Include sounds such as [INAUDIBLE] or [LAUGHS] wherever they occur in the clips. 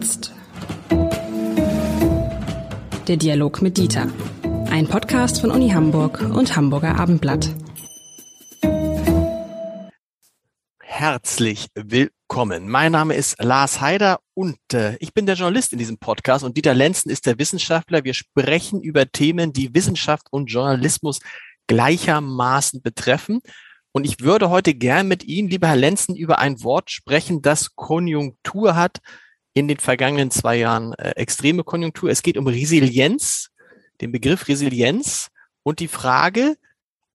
Jetzt. Der Dialog mit Dieter. Ein Podcast von Uni Hamburg und Hamburger Abendblatt. Herzlich willkommen. Mein Name ist Lars Heider und äh, ich bin der Journalist in diesem Podcast und Dieter Lenzen ist der Wissenschaftler. Wir sprechen über Themen, die Wissenschaft und Journalismus gleichermaßen betreffen. Und ich würde heute gern mit Ihnen, lieber Herr Lenzen, über ein Wort sprechen, das Konjunktur hat, in den vergangenen zwei Jahren äh, extreme Konjunktur. Es geht um Resilienz, den Begriff Resilienz und die Frage,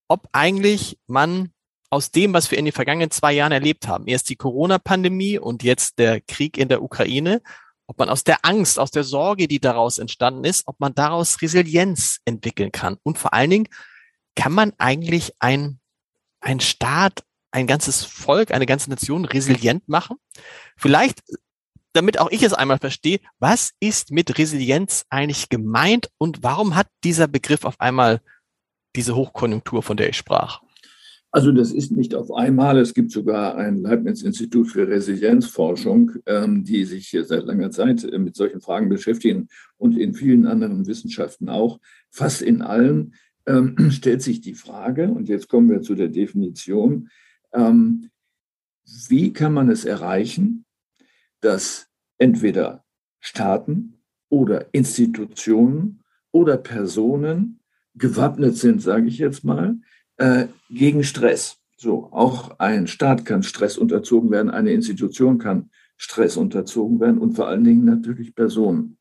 ob eigentlich man aus dem, was wir in den vergangenen zwei Jahren erlebt haben, erst die Corona-Pandemie und jetzt der Krieg in der Ukraine, ob man aus der Angst, aus der Sorge, die daraus entstanden ist, ob man daraus Resilienz entwickeln kann. Und vor allen Dingen, kann man eigentlich ein ein Staat, ein ganzes Volk, eine ganze Nation resilient machen? Vielleicht, damit auch ich es einmal verstehe, was ist mit Resilienz eigentlich gemeint und warum hat dieser Begriff auf einmal diese Hochkonjunktur, von der ich sprach? Also das ist nicht auf einmal. Es gibt sogar ein Leibniz-Institut für Resilienzforschung, ähm, die sich seit langer Zeit äh, mit solchen Fragen beschäftigen und in vielen anderen Wissenschaften auch, fast in allen ähm, [CLEARS THROAT] stellt sich die Frage, und jetzt kommen wir zu der Definition, ähm, wie kann man es erreichen, dass entweder Staaten oder Institutionen oder Personen gewappnet sind, sage ich jetzt mal, äh, gegen Stress. So, auch ein Staat kann Stress unterzogen werden, eine Institution kann Stress unterzogen werden und vor allen Dingen natürlich Personen.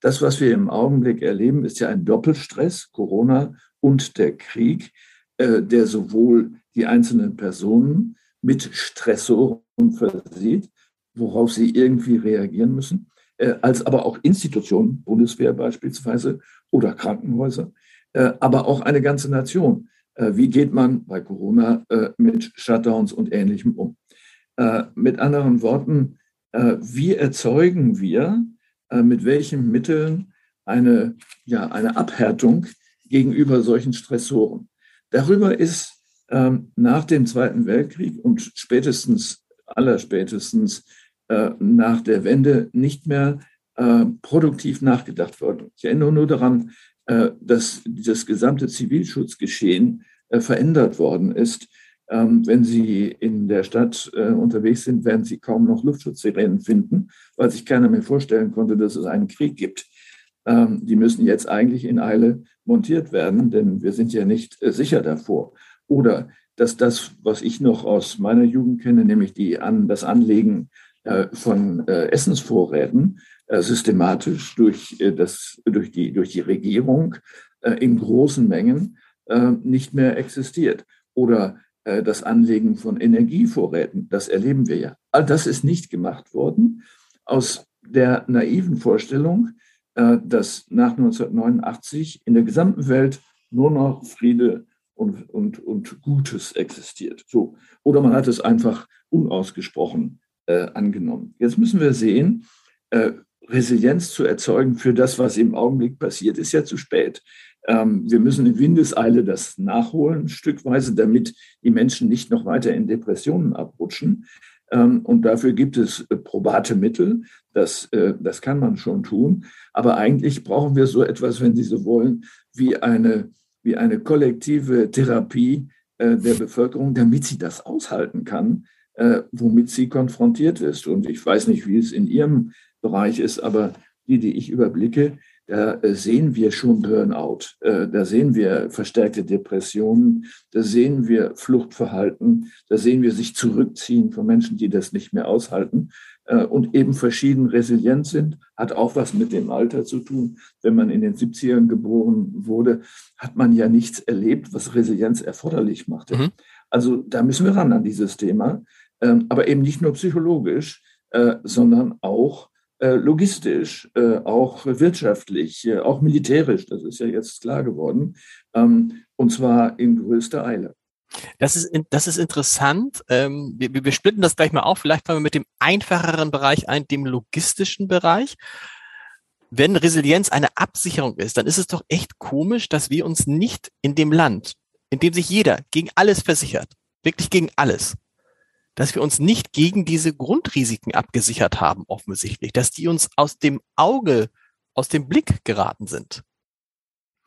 Das, was wir im Augenblick erleben, ist ja ein Doppelstress, Corona und der Krieg, äh, der sowohl die einzelnen Personen mit Stressoren versieht, worauf sie irgendwie reagieren müssen, äh, als aber auch Institutionen, Bundeswehr beispielsweise oder Krankenhäuser, äh, aber auch eine ganze Nation. Wie geht man bei Corona mit Shutdowns und Ähnlichem um? Mit anderen Worten, wie erzeugen wir mit welchen Mitteln eine, ja, eine Abhärtung gegenüber solchen Stressoren. Darüber ist ähm, nach dem Zweiten Weltkrieg und spätestens, allerspätestens äh, nach der Wende nicht mehr äh, produktiv nachgedacht worden. Ich erinnere nur daran, äh, dass das gesamte Zivilschutzgeschehen äh, verändert worden ist. Ähm, wenn Sie in der Stadt äh, unterwegs sind, werden Sie kaum noch Luftschutzsirenen finden, weil sich keiner mehr vorstellen konnte, dass es einen Krieg gibt. Ähm, die müssen jetzt eigentlich in Eile montiert werden, denn wir sind ja nicht sicher davor. Oder dass das, was ich noch aus meiner Jugend kenne, nämlich die an, das Anlegen von äh, Essensvorräten, systematisch durch, das, durch, die, durch die Regierung in großen Mengen nicht mehr existiert. Oder das Anlegen von Energievorräten, das erleben wir ja. All das ist nicht gemacht worden aus der naiven Vorstellung, äh, dass nach 1989 in der gesamten Welt nur noch Friede und, und, und Gutes existiert. So. Oder man hat es einfach unausgesprochen äh, angenommen. Jetzt müssen wir sehen, äh, Resilienz zu erzeugen für das, was im Augenblick passiert, ist ja zu spät. Ähm, wir müssen in Windeseile das nachholen, stückweise, damit die Menschen nicht noch weiter in Depressionen abrutschen. Ähm, und dafür gibt es äh, probate Mittel. Das, äh, das kann man schon tun. Aber eigentlich brauchen wir so etwas, wenn Sie so wollen, wie eine, wie eine kollektive Therapie äh, der Bevölkerung, damit sie das aushalten kann, womit sie konfrontiert ist. Und ich weiß nicht, wie es in Ihrem Bereich ist, aber die, die ich überblicke, da äh, sehen wir schon Burnout, äh, da sehen wir verstärkte Depressionen, da sehen wir Fluchtverhalten, da sehen wir sich zurückziehen von Menschen, die das nicht mehr aushalten äh, und eben verschieden resilient sind, hat auch was mit dem Alter zu tun. Wenn man in den 70ern geboren wurde, hat man ja nichts erlebt, was Resilienz erforderlich machte. Mhm. Also da müssen wir ran an dieses Thema, aber eben nicht nur psychologisch, sondern auch äh, logistisch, äh, auch wirtschaftlich, äh, auch militärisch, das ist ja jetzt klar geworden, ähm, und zwar in größter Eile. Das ist, das ist interessant. Ähm, wir, wir splitten das gleich mal auf. Vielleicht fangen wir mit dem einfacheren Bereich ein, dem logistischen Bereich. Wenn Resilienz eine Absicherung ist, dann ist es doch echt komisch, dass wir uns nicht in dem Land, in dem sich jeder gegen alles versichert, wirklich gegen alles, dass wir uns nicht gegen diese Grundrisiken abgesichert haben, offensichtlich, dass die uns aus dem Auge, aus dem Blick geraten sind.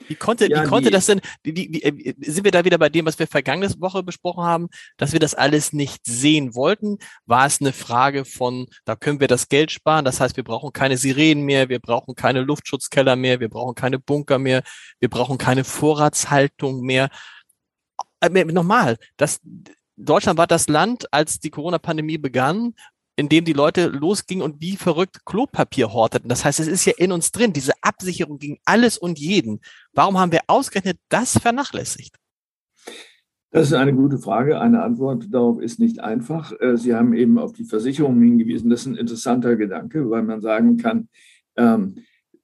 Wie konnte, ja, wie konnte das denn, wie, wie, äh, sind wir da wieder bei dem, was wir vergangene Woche besprochen haben, dass wir das alles nicht sehen wollten? War es eine Frage von, da können wir das Geld sparen, das heißt, wir brauchen keine Sirenen mehr, wir brauchen keine Luftschutzkeller mehr, wir brauchen keine Bunker mehr, wir brauchen keine Vorratshaltung mehr. Äh, nochmal, das, Deutschland war das Land, als die Corona-Pandemie begann, in dem die Leute losgingen und wie verrückt Klopapier horteten. Das heißt, es ist ja in uns drin, diese Absicherung gegen alles und jeden. Warum haben wir ausgerechnet das vernachlässigt? Das ist eine gute Frage. Eine Antwort darauf ist nicht einfach. Äh, Sie haben eben auf die Versicherung hingewiesen. Das ist ein interessanter Gedanke, weil man sagen kann, ähm,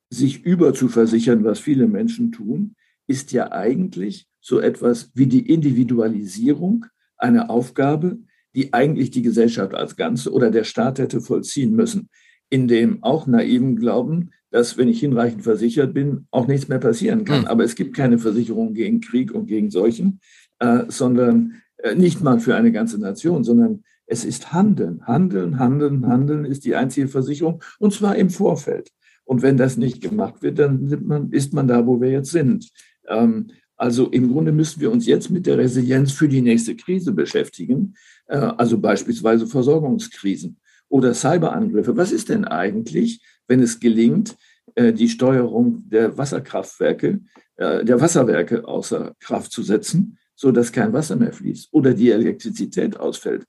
sich überzuversichern, was viele Menschen tun, ist ja eigentlich so etwas wie die Individualisierung einer Aufgabe, die eigentlich die Gesellschaft als Ganze oder der Staat hätte vollziehen müssen, in dem auch naiven Glauben, dass wenn ich hinreichend versichert bin, auch nichts mehr passieren kann. Mhm. Aber es gibt keine Versicherung gegen Krieg und gegen Seuchen, äh, sondern äh, nicht mal für eine ganze Nation, sondern es ist Handeln. Handeln, Handeln, Handeln ist die einzige Versicherung und zwar im Vorfeld. Und wenn das nicht gemacht wird, dann man, ist man da, wo wir jetzt sind. Ähm, also im Grunde müssen wir uns jetzt mit der Resilienz für die nächste Krise beschäftigen, äh, also beispielsweise Versorgungskrisen oder Cyberangriffe. Was ist denn eigentlich, wenn es gelingt, äh, die Steuerung der Wasserkraftwerke, äh, der Wasserwerke außer Kraft zu setzen, so dass kein Wasser mehr fließt oder die Elektrizität ausfällt?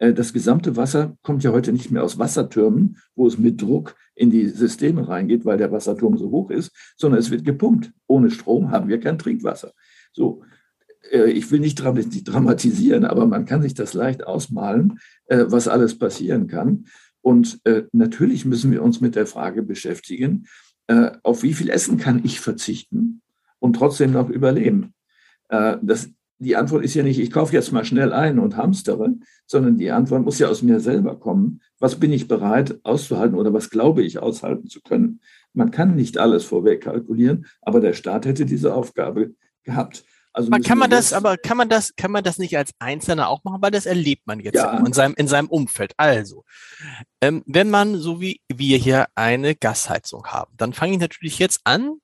Äh, das gesamte Wasser kommt ja heute nicht mehr aus Wassertürmen, wo es mit Druck in die Systeme reingeht, weil der Wasserturm so hoch ist, sondern es wird gepumpt. Ohne Strom haben wir kein Trinkwasser. So, äh, ich will nicht dramatisieren, aber man kann sich das leicht ausmalen, äh, was alles passieren kann. Und natürlich müssen wir uns mit der Frage beschäftigen, auf wie viel Essen kann ich verzichten und trotzdem noch überleben. Das die Antwort ist ja nicht, ich kaufe jetzt mal schnell ein und hamstere, sondern die Antwort muss ja aus mir selber kommen. Was bin ich bereit auszuhalten oder was glaube ich aushalten zu können? Man kann nicht alles vorweg kalkulieren, aber der Staat hätte diese Aufgabe gehabt. Also man kann man das, aber kann man das, kann man das nicht als Einzelner auch machen, weil das erlebt man jetzt ja. in seinem, in seinem Umfeld. Also, ähm, wenn man so wie wir hier eine Gasheizung haben, dann fange ich natürlich jetzt an,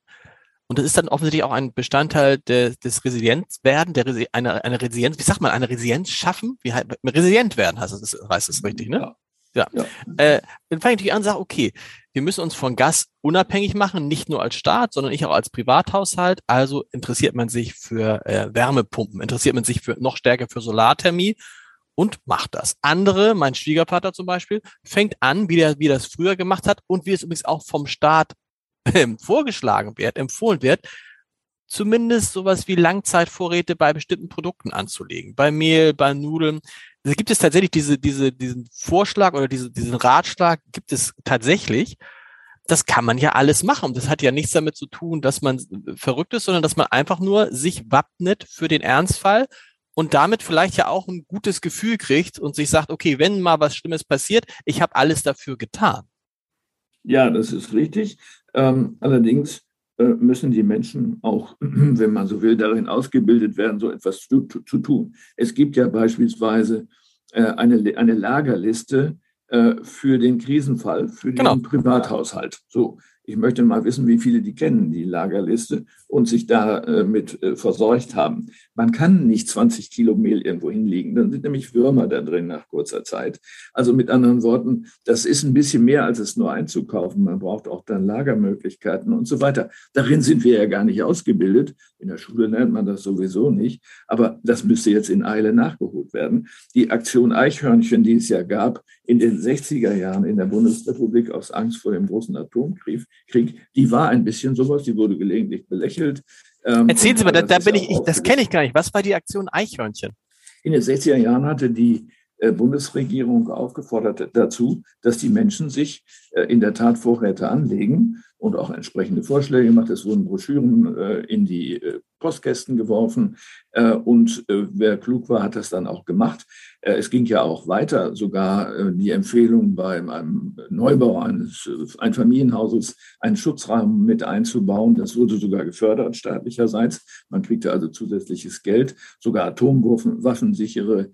und das ist dann offensichtlich auch ein Bestandteil des, des Resilienzwerden, der Resi eine, eine Resilienz, wie sagt man, eine Resilienz schaffen? Wie halt, resilient werden, heißt das, heißt das richtig, ne? Ja. Ja. ja. Äh, dann fange ich natürlich an und sage, okay, wir müssen uns von Gas unabhängig machen, nicht nur als Staat, sondern ich auch als Privathaushalt. Also interessiert man sich für äh, Wärmepumpen, interessiert man sich für noch stärker für Solarthermie und macht das. Andere, mein Schwiegervater zum Beispiel, fängt an, wie er, wie er das früher gemacht hat und wie es übrigens auch vom Staat vorgeschlagen wird, empfohlen wird, zumindest sowas wie Langzeitvorräte bei bestimmten Produkten anzulegen. Bei Mehl, bei Nudeln. Da gibt es tatsächlich diese, diese, diesen Vorschlag oder diese, diesen Ratschlag gibt es tatsächlich. Das kann man ja alles machen. Das hat ja nichts damit zu tun, dass man verrückt ist, sondern dass man einfach nur sich wappnet für den Ernstfall und damit vielleicht ja auch ein gutes Gefühl kriegt und sich sagt, okay, wenn mal was Schlimmes passiert, ich habe alles dafür getan. Ja, das ist richtig. Ähm, allerdings äh, müssen die Menschen auch, [CLEARS THROAT] wenn man so will, darin ausgebildet werden, so etwas zu, zu, tun. Es gibt ja beispielsweise äh, eine, eine Lagerliste äh, für den Krisenfall, für den genau. Privathaushalt. So, ich möchte mal wissen, wie viele die kennen, die Lagerliste, und sich damit äh, äh, versorgt haben. Man kann nicht 20 Kilo Mehl irgendwo hinlegen. Dann sind nämlich Würmer da drin nach kurzer Zeit. Also mit anderen Worten, das ist ein bisschen mehr, als es nur einzukaufen. Man braucht auch dann Lagermöglichkeiten und so weiter. Darin sind wir ja gar nicht ausgebildet. In der Schule lernt man das sowieso nicht. Aber das müsste jetzt in Eile nachgeholt werden. Die Aktion Eichhörnchen, die es ja gab in den 60er Jahren in der Bundesrepublik aus Angst vor dem großen Atomkrieg, Krieg, die war ein bisschen sowas, die wurde gelegentlich belächelt. Ähm, Erzählen Sie mal, da, da bin ich, ich das kenne ich gar nicht. Was war die Aktion Eichhörnchen? In den 60er Jahren hatte die äh, Bundesregierung aufgefordert dazu, dass die Menschen sich äh, in der Tat Vorräte anlegen, und auch entsprechende Vorschläge gemacht. Es wurden Broschüren äh, in die äh, Postkästen geworfen äh, und äh, wer klug war, hat das dann auch gemacht. Äh, es ging ja auch weiter, sogar äh, die Empfehlung bei einem Neubau eines Einfamilienhauses einen Schutzrahmen mit einzubauen. Das wurde sogar gefördert staatlicherseits. Man kriegte also zusätzliches Geld, sogar atomwaffensichere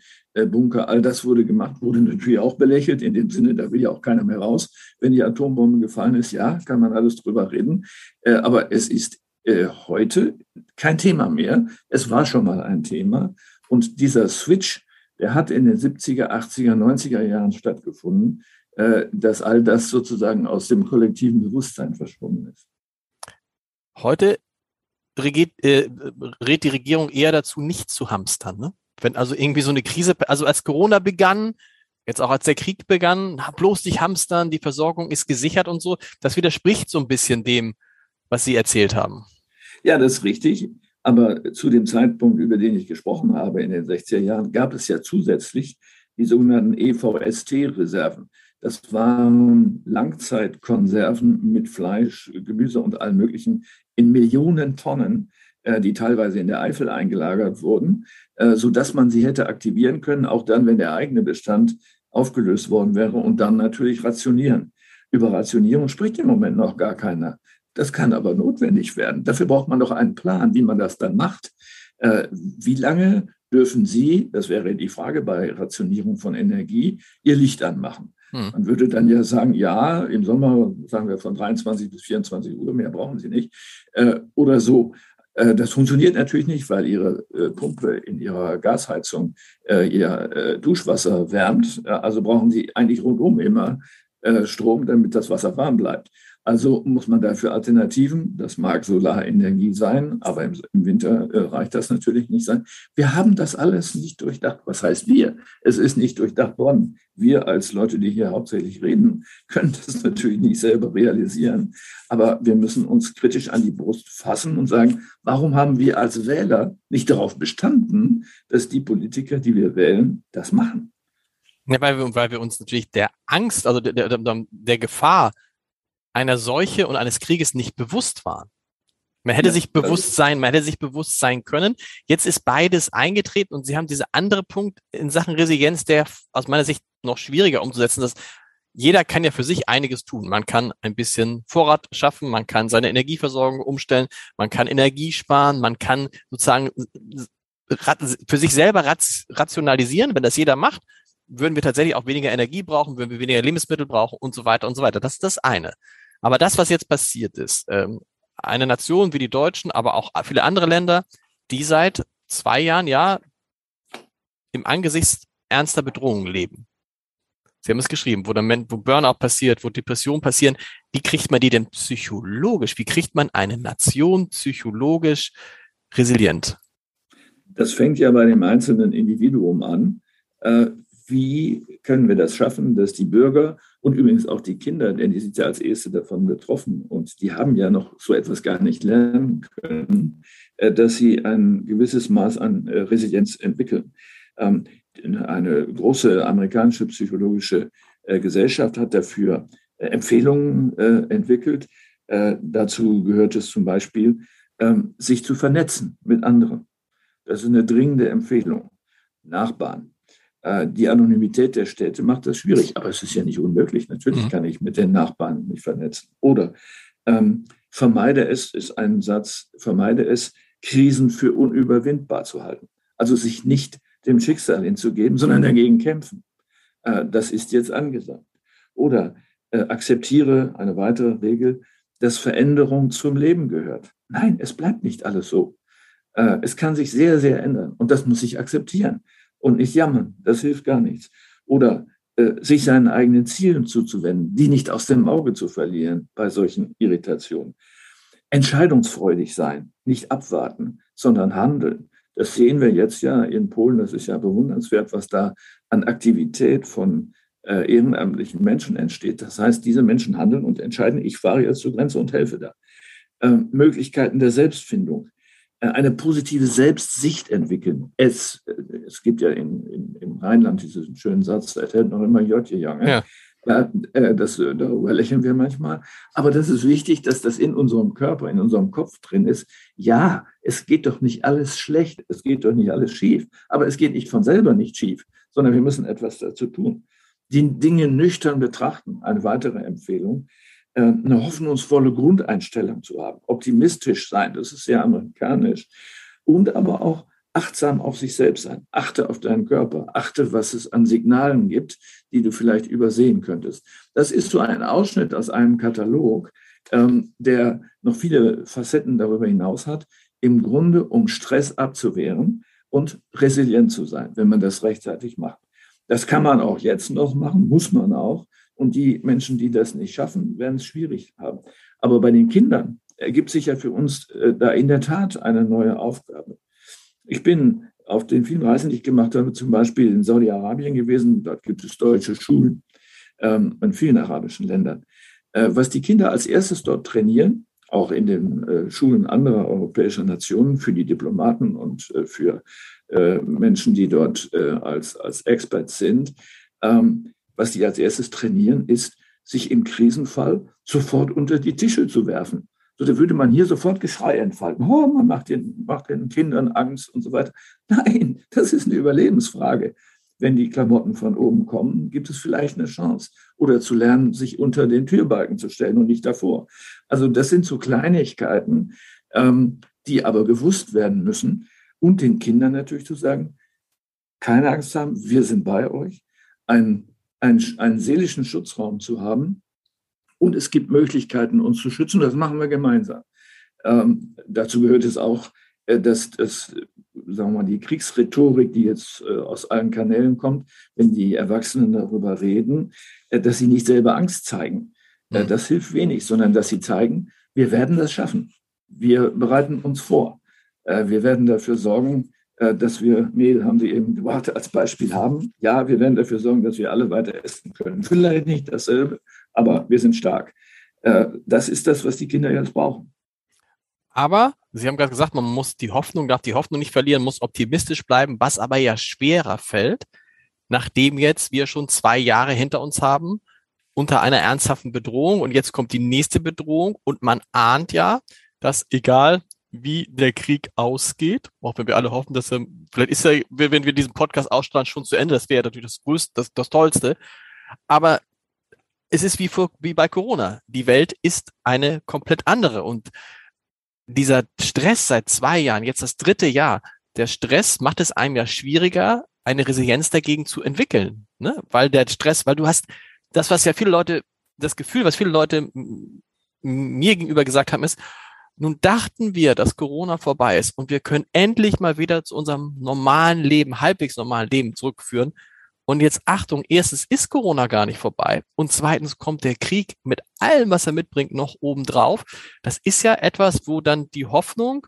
Bunker. All das wurde gemacht, wurde natürlich auch belächelt in dem Sinne, da will ja auch keiner mehr raus. Wenn die Atombombe gefallen ist, ja, kann man alles drüber reden. Aber es ist äh, heute kein Thema mehr. Es war schon mal ein Thema. Und dieser Switch, der hat in den 70er, 80er, 90er Jahren stattgefunden, äh, dass all das sozusagen aus dem kollektiven Bewusstsein verschwunden ist. Heute regiert, äh, rät die Regierung eher dazu, nicht zu hamstern. Ne? Wenn also irgendwie so eine Krise, also als Corona begann, jetzt auch als der Krieg begann, bloß nicht hamstern, die Versorgung ist gesichert und so, das widerspricht so ein bisschen dem, was Sie erzählt haben. Ja, das ist richtig. Aber zu dem Zeitpunkt, über den ich gesprochen habe, in den 60er Jahren, gab es ja zusätzlich die sogenannten EVST-Reserven. Das waren Langzeitkonserven mit Fleisch, Gemüse und allem Möglichen in Millionen Tonnen, die teilweise in der Eifel eingelagert wurden, äh, sodass man sie hätte aktivieren können, auch dann, wenn der eigene Bestand aufgelöst worden wäre und dann natürlich rationieren. Über Rationierung spricht im Moment noch gar keiner. Das kann aber notwendig werden. Dafür braucht man doch einen Plan, wie man das dann macht. Äh, wie lange dürfen Sie, das wäre die Frage bei Rationierung von Energie, Ihr Licht anmachen? Hm. Man würde dann ja sagen, ja, im Sommer sagen wir von 23 bis 24 Uhr, mehr brauchen Sie nicht. Äh, oder so. Äh, das funktioniert natürlich nicht, weil Ihre Pumpe in Ihrer Gasheizung Ihr Duschwasser wärmt. Also brauchen Sie eigentlich rundum immer Strom, damit das Wasser warm bleibt. Also muss man dafür Alternativen, das mag Solarenergie sein, aber im, Winter äh, reicht das natürlich nicht sein. Wir haben das alles nicht durchdacht. Was heißt wir? Es ist nicht durchdacht worden. Wir als Leute, die hier hauptsächlich reden, können das natürlich nicht selber realisieren. Aber wir müssen uns kritisch an die Brust fassen und sagen, warum haben wir als Wähler nicht darauf bestanden, dass die Politiker, die wir wählen, das machen? Ja, weil wir, weil wir uns natürlich der Angst, also der, der, der Gefahr einer Seuche und eines Krieges nicht bewusst waren. Man hätte ja, sich bewusst sein, man hätte sich bewusst sein können. Jetzt ist beides eingetreten und Sie haben diese andere Punkt in Sachen Resilienz, der aus meiner Sicht noch schwieriger umzusetzen ist. Jeder kann ja für sich einiges tun. Man kann ein bisschen Vorrat schaffen, man kann seine Energieversorgung umstellen, man kann Energie sparen, man kann sozusagen für sich selber rationalisieren. Wenn das jeder macht, würden wir tatsächlich auch weniger Energie brauchen, würden wir weniger Lebensmittel brauchen und so weiter und so weiter. Das ist das eine. Aber das, was jetzt passiert ist, ähm, eine Nation wie die Deutschen, aber auch viele andere Länder, die seit zwei Jahren ja im Angesicht ernster Bedrohungen leben. Sie haben es geschrieben, wo, der, wo Burnout passiert, wo Depressionen passieren. Wie kriegt man die denn psychologisch? Wie kriegt man eine Nation psychologisch resilient? Das fängt ja bei dem einzelnen Individuum an. Wie können wir das schaffen, dass die Bürger und übrigens auch die Kinder, denn die sind ja als Erste davon betroffen und die haben ja noch so etwas gar nicht lernen können, äh, dass sie ein gewisses Maß an äh, Resilienz entwickeln. Ähm, eine große amerikanische psychologische äh, Gesellschaft hat dafür Empfehlungen entwickelt. Dazu gehört es zum Beispiel, ähm, sich zu vernetzen mit anderen. Das ist eine dringende Empfehlung. Nachbarn, die Anonymität der Städte macht das schwierig, aber es ist ja nicht unmöglich. Natürlich mhm. kann ich mit den Nachbarn mich vernetzen. Oder ähm, vermeide es, ist ein Satz, vermeide es, Krisen für unüberwindbar zu halten. Also sich nicht dem Schicksal hinzugeben, sondern dagegen kämpfen. Äh, das ist jetzt angesagt. Oder äh, akzeptiere eine weitere Regel, dass Veränderung zum Leben gehört. Nein, es bleibt nicht alles so. Äh, es kann sich sehr, sehr ändern und das muss ich akzeptieren und nicht jammern. Das hilft gar nichts. Oder äh, sich seinen eigenen Zielen zuzuwenden, die nicht aus dem Auge zu verlieren bei solchen Irritationen. Entscheidungsfreudig sein, nicht abwarten, sondern handeln. Das sehen wir jetzt ja in Polen. Das ist ja bewundernswert, was da an Aktivität von äh, ehrenamtlichen Menschen entsteht. Das heißt, diese Menschen handeln und entscheiden, ich fahre jetzt zur Grenze und helfe da. Ähm, Möglichkeiten der Selbstfindung. Äh, eine positive Selbstsicht entwickeln. Es, äh, es gibt ja in, in, im Rheinland diesen schönen Satz, es hält noch immer Jötje Junge. Ja. Ja, äh, das, darüber lächeln wir manchmal. Aber das ist wichtig, dass das in unserem Körper, in unserem Kopf drin ist. Ja, es geht doch nicht alles schlecht, es geht doch nicht alles schief, aber es geht nicht von selber nicht schief, sondern wir müssen etwas dazu tun. Die Dinge nüchtern betrachten, eine weitere Empfehlung, eine hoffnungsvolle Grundeinstellung zu haben, optimistisch sein, das ist sehr amerikanisch, und aber auch achtsam auf sich selbst sein. Achte auf deinen Körper. Achte, was es an Signalen gibt, die du vielleicht übersehen könntest. Das ist so ein Ausschnitt aus einem Katalog, ähm, der noch viele Facetten darüber hinaus hat. Im Grunde, um Stress abzuwehren und resilient zu sein, wenn man das rechtzeitig macht. Das kann man auch jetzt noch machen, muss man auch. Und die Menschen, die das nicht schaffen, werden es schwierig haben. Aber bei den Kindern ergibt sich ja für uns äh, da in der Tat eine neue Aufgabe. Ich bin auf den vielen Reisen, die ich gemacht habe, zum Beispiel in Saudi-Arabien gewesen. Dort gibt es deutsche Schulen ähm, in vielen arabischen Ländern. Äh, was die Kinder als erstes dort trainieren, auch in den äh, Schulen anderer europäischer Nationen, für die Diplomaten und äh, für Menschen, die dort äh, als, als Experts sind, ähm, was die als erstes trainieren, ist, sich im Krisenfall sofort unter die Tische zu werfen. So, da würde man hier sofort Geschrei entfalten. Oh, man macht den, macht den Kindern Angst und so weiter. Nein, das ist eine Überlebensfrage. Wenn die Klamotten von oben kommen, gibt es vielleicht eine Chance. Oder zu lernen, sich unter den Türbalken zu stellen und nicht davor. Also das sind so Kleinigkeiten, ähm, die aber gewusst werden müssen. Und den Kindern natürlich zu sagen, keine Angst haben, wir sind bei euch. Ein, ein, einen seelischen Schutzraum zu haben, und es gibt Möglichkeiten, uns zu schützen. Das machen wir gemeinsam. Ähm, dazu gehört es auch, äh, dass, dass sagen wir mal, die Kriegsrhetorik, die jetzt äh, aus allen Kanälen kommt, wenn die Erwachsenen darüber reden, äh, dass sie nicht selber Angst zeigen. Äh, mhm. das hilft wenig, sondern dass sie zeigen, wir werden das schaffen. Wir bereiten uns vor. Äh, wir werden dafür sorgen, äh, dass wir Mehl, haben Sie eben gewartet, als Beispiel haben. Ja, wir werden dafür sorgen, dass wir alle weiter essen können. Vielleicht nicht dasselbe, aber wir sind stark. Äh, das ist das, was die Kinder jetzt brauchen. Aber Sie haben gerade gesagt, man muss die Hoffnung, darf die Hoffnung nicht verlieren, muss optimistisch bleiben, was aber ja schwerer fällt, nachdem jetzt wir schon zwei Jahre hinter uns haben unter einer ernsthaften Bedrohung und jetzt kommt die nächste Bedrohung und man ahnt ja, dass egal wie der Krieg ausgeht, auch wenn wir alle hoffen, dass er, vielleicht ist er, wenn wir diesen Podcast ausstrahlen, schon zu Ende, das wäre natürlich das Größte, das, das Tollste, aber es ist wie, vor, wie bei Corona. Die Welt ist eine komplett andere. Und dieser Stress seit zwei Jahren, jetzt das dritte Jahr, der Stress macht es einem ja schwieriger, eine Resilienz dagegen zu entwickeln. Ne? Weil der Stress, weil du hast das, was ja viele Leute, das Gefühl, was viele Leute mir gegenüber gesagt haben, ist, nun dachten wir, dass Corona vorbei ist und wir können endlich mal wieder zu unserem normalen Leben, halbwegs normalen Leben zurückführen. Und jetzt Achtung, erstens ist Corona gar nicht vorbei und zweitens kommt der Krieg mit allem, was er mitbringt, noch obendrauf. Das ist ja etwas, wo dann die Hoffnung,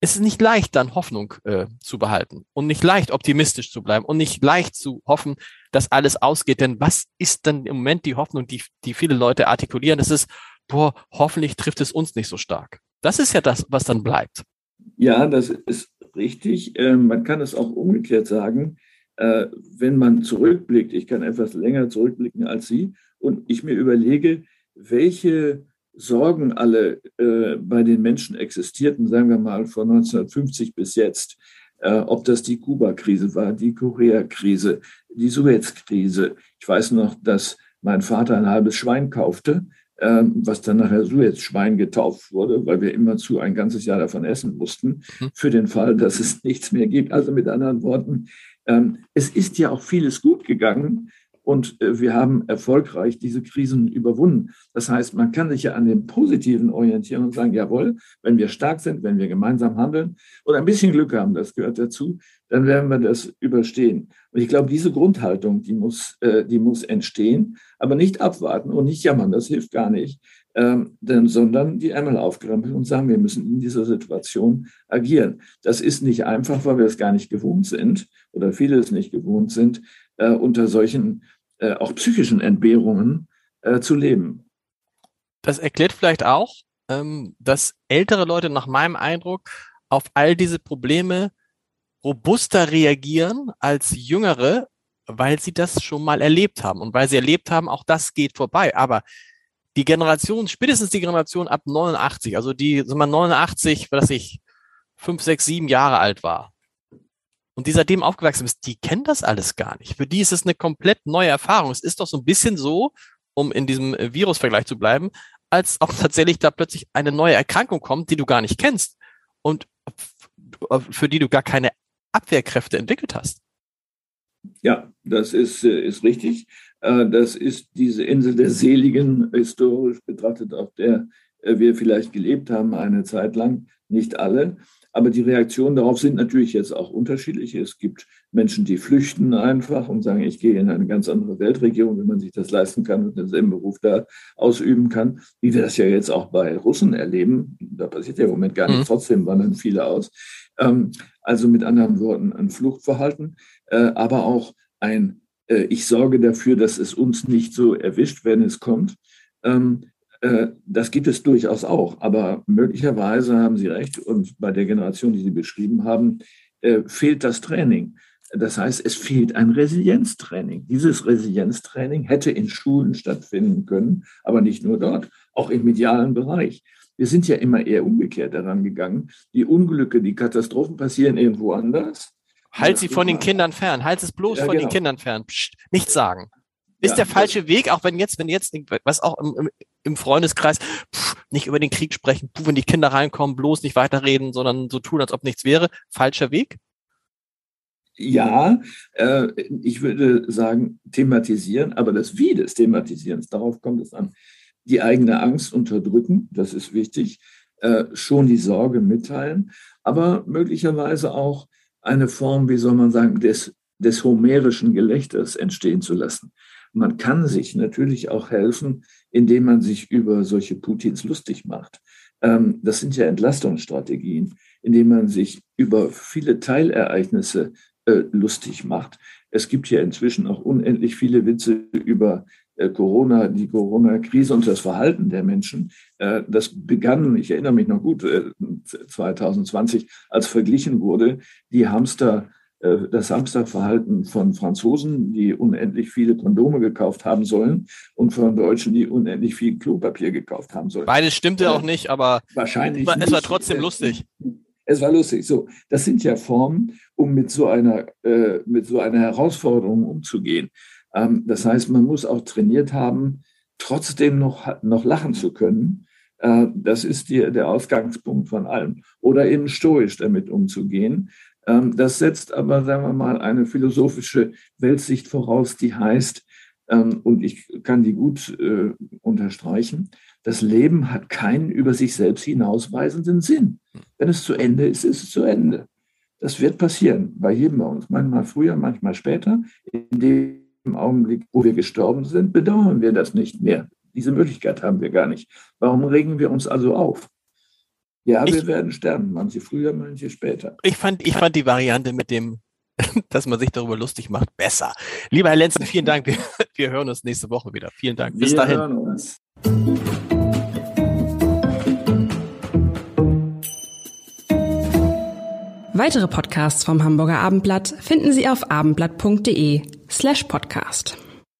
es ist nicht leicht, dann Hoffnung äh, zu behalten und nicht leicht optimistisch zu bleiben und nicht leicht zu hoffen, dass alles ausgeht. Denn was ist dann im Moment die Hoffnung, die, die viele Leute artikulieren? Das ist, boah, hoffentlich trifft es uns nicht so stark. Das ist ja das, was dann bleibt. Ja, das ist richtig. Ähm, man kann es auch umgekehrt sagen äh, wenn man zurückblickt, ich kann etwas länger zurückblicken als Sie, und ich mir überlege, welche Sorgen alle äh, bei den Menschen existierten, sagen wir mal von 1950 bis jetzt, äh, ob das die Kuba-Krise war, die Korea-Krise, die Suez-Krise. Ich weiß noch, dass mein Vater ein halbes Schwein kaufte, was dann nachher Suez-Schwein getauft wurde, weil wir immerzu ein ganzes Jahr davon essen mussten, mhm. für den Fall, dass es [LAUGHS] nichts mehr gibt. Also mit anderen Worten, ähm, es ist ja auch vieles gut gegangen und äh, wir haben erfolgreich diese Krisen überwunden. Das heißt, man kann sich ja an dem Positiven orientieren und sagen, jawohl, wenn wir stark sind, wenn wir gemeinsam handeln und ein bisschen Glück haben, das gehört dazu, dann werden wir das überstehen. Und ich glaube, diese Grundhaltung, die muss, äh, die muss entstehen, aber nicht abwarten und nicht jammern, das hilft gar nicht, ähm, denn, sondern die Ärmel aufkrempeln und sagen, wir müssen in dieser Situation agieren. Das ist nicht einfach, weil wir es gar nicht gewohnt sind oder viele es nicht gewohnt sind, äh, unter solchen äh, auch psychischen Entbehrungen äh, zu leben. Das erklärt vielleicht auch, ähm, dass ältere Leute nach meinem Eindruck auf all diese Probleme robuster reagieren als jüngere, weil sie das schon mal erlebt haben und weil sie erlebt haben, auch das geht vorbei. Aber die Generation, spätestens die Generation ab 89, also die, sagen wir 89, was ich, fünf, sechs, sieben Jahre alt war und die seitdem aufgewachsen ist, die kennen das alles gar nicht. Für die ist es eine komplett neue Erfahrung. Es ist doch so ein bisschen so, um in diesem Virusvergleich zu bleiben, als ob [LAUGHS] tatsächlich da plötzlich eine neue Erkrankung kommt, die du gar nicht kennst und für die du gar keine Abwehrkräfte entwickelt hast. Ja, das ist, äh, ist richtig. Äh, das ist diese Insel der Seligen, historisch betrachtet, auf der äh, wir vielleicht gelebt haben eine Zeit lang. Nicht alle. Aber die Reaktionen darauf sind natürlich jetzt auch unterschiedlich. Es gibt Menschen, die flüchten einfach und sagen, ich gehe in eine ganz andere Weltregion, wenn man sich das leisten kann und denselben Beruf da ausüben kann, wie wir das ja jetzt auch bei Russen erleben. Da passiert ja im Moment gar nichts, mhm. trotzdem wandern viele aus. Ähm, also mit anderen Worten ein Fluchtverhalten, äh, aber auch ein, äh, ich sorge dafür, dass es uns nicht so erwischt, wenn es kommt. Ähm, äh, das gibt es durchaus auch, aber möglicherweise haben Sie recht und bei der Generation, die Sie beschrieben haben, äh, fehlt das Training. Das heißt, es fehlt ein Resilienztraining. Dieses Resilienztraining hätte in Schulen stattfinden können, aber nicht nur dort, auch im medialen Bereich. Wir sind ja immer eher umgekehrt daran gegangen. Die Unglücke, die Katastrophen passieren irgendwo anders. Halt sie von den Kindern fern. Halt es bloß ja, von genau. den Kindern fern. Psst, nichts sagen. Ist ja, der falsche Weg, auch wenn jetzt, wenn jetzt, was auch im, im Freundeskreis, pff, nicht über den Krieg sprechen, pff, wenn die Kinder reinkommen, bloß nicht weiterreden, sondern so tun, als ob nichts wäre. Falscher Weg? Ja, äh, ich würde sagen, thematisieren, aber das Wie des Thematisierens, darauf kommt es an. Die eigene Angst unterdrücken, das ist wichtig, äh, schon die Sorge mitteilen, aber möglicherweise auch eine Form, wie soll man sagen, des, des homerischen Gelächters entstehen zu lassen. Man kann sich natürlich auch helfen, indem man sich über solche Putins lustig macht. Ähm, das sind ja Entlastungsstrategien, indem man sich über viele Teilereignisse äh, lustig macht. Es gibt ja inzwischen auch unendlich viele Witze über äh, Corona, die Corona-Krise und das Verhalten der Menschen. Äh, das begann, ich erinnere mich noch gut, 2020, als verglichen wurde, die Hamster das Samstagverhalten von Franzosen, die unendlich viele Kondome gekauft haben sollen, und von Deutschen, die unendlich viel Klopapier gekauft haben sollen. Beides stimmte auch nicht, aber wahrscheinlich es war trotzdem lustig. Es war lustig. So, das sind ja Formen, um mit so einer, äh, mit so einer Herausforderung umzugehen. Ähm, das heißt, man muss auch trainiert haben, trotzdem noch, noch lachen zu können. Äh, das ist die, der Ausgangspunkt von allem. Oder eben stoisch damit umzugehen. Ähm, das setzt aber, sagen wir mal, eine philosophische Weltsicht voraus, die heißt, ähm, und ich kann die gut äh, unterstreichen, das Leben hat keinen über sich selbst hinausweisenden Sinn. Wenn es zu Ende ist, ist es zu Ende. Das wird passieren bei jedem von uns, manchmal früher, manchmal später. In dem Augenblick, wo wir gestorben sind, bedauern wir das nicht mehr. Diese Möglichkeit haben wir gar nicht. Warum regen wir uns also auf? Ja, ich, wir werden sterben, manche früher, manche später. Ich fand, ich fand die Variante mit dem, [LAUGHS] dass man sich darüber lustig macht, besser. Lieber Herr Lenzen, vielen Dank. Wir, [LAUGHS] wir hören uns nächste Woche wieder. Vielen Dank. Bis wir dahin. Hören uns. Weitere Podcasts vom Hamburger Abendblatt finden Sie auf abendblatt.de slash podcast.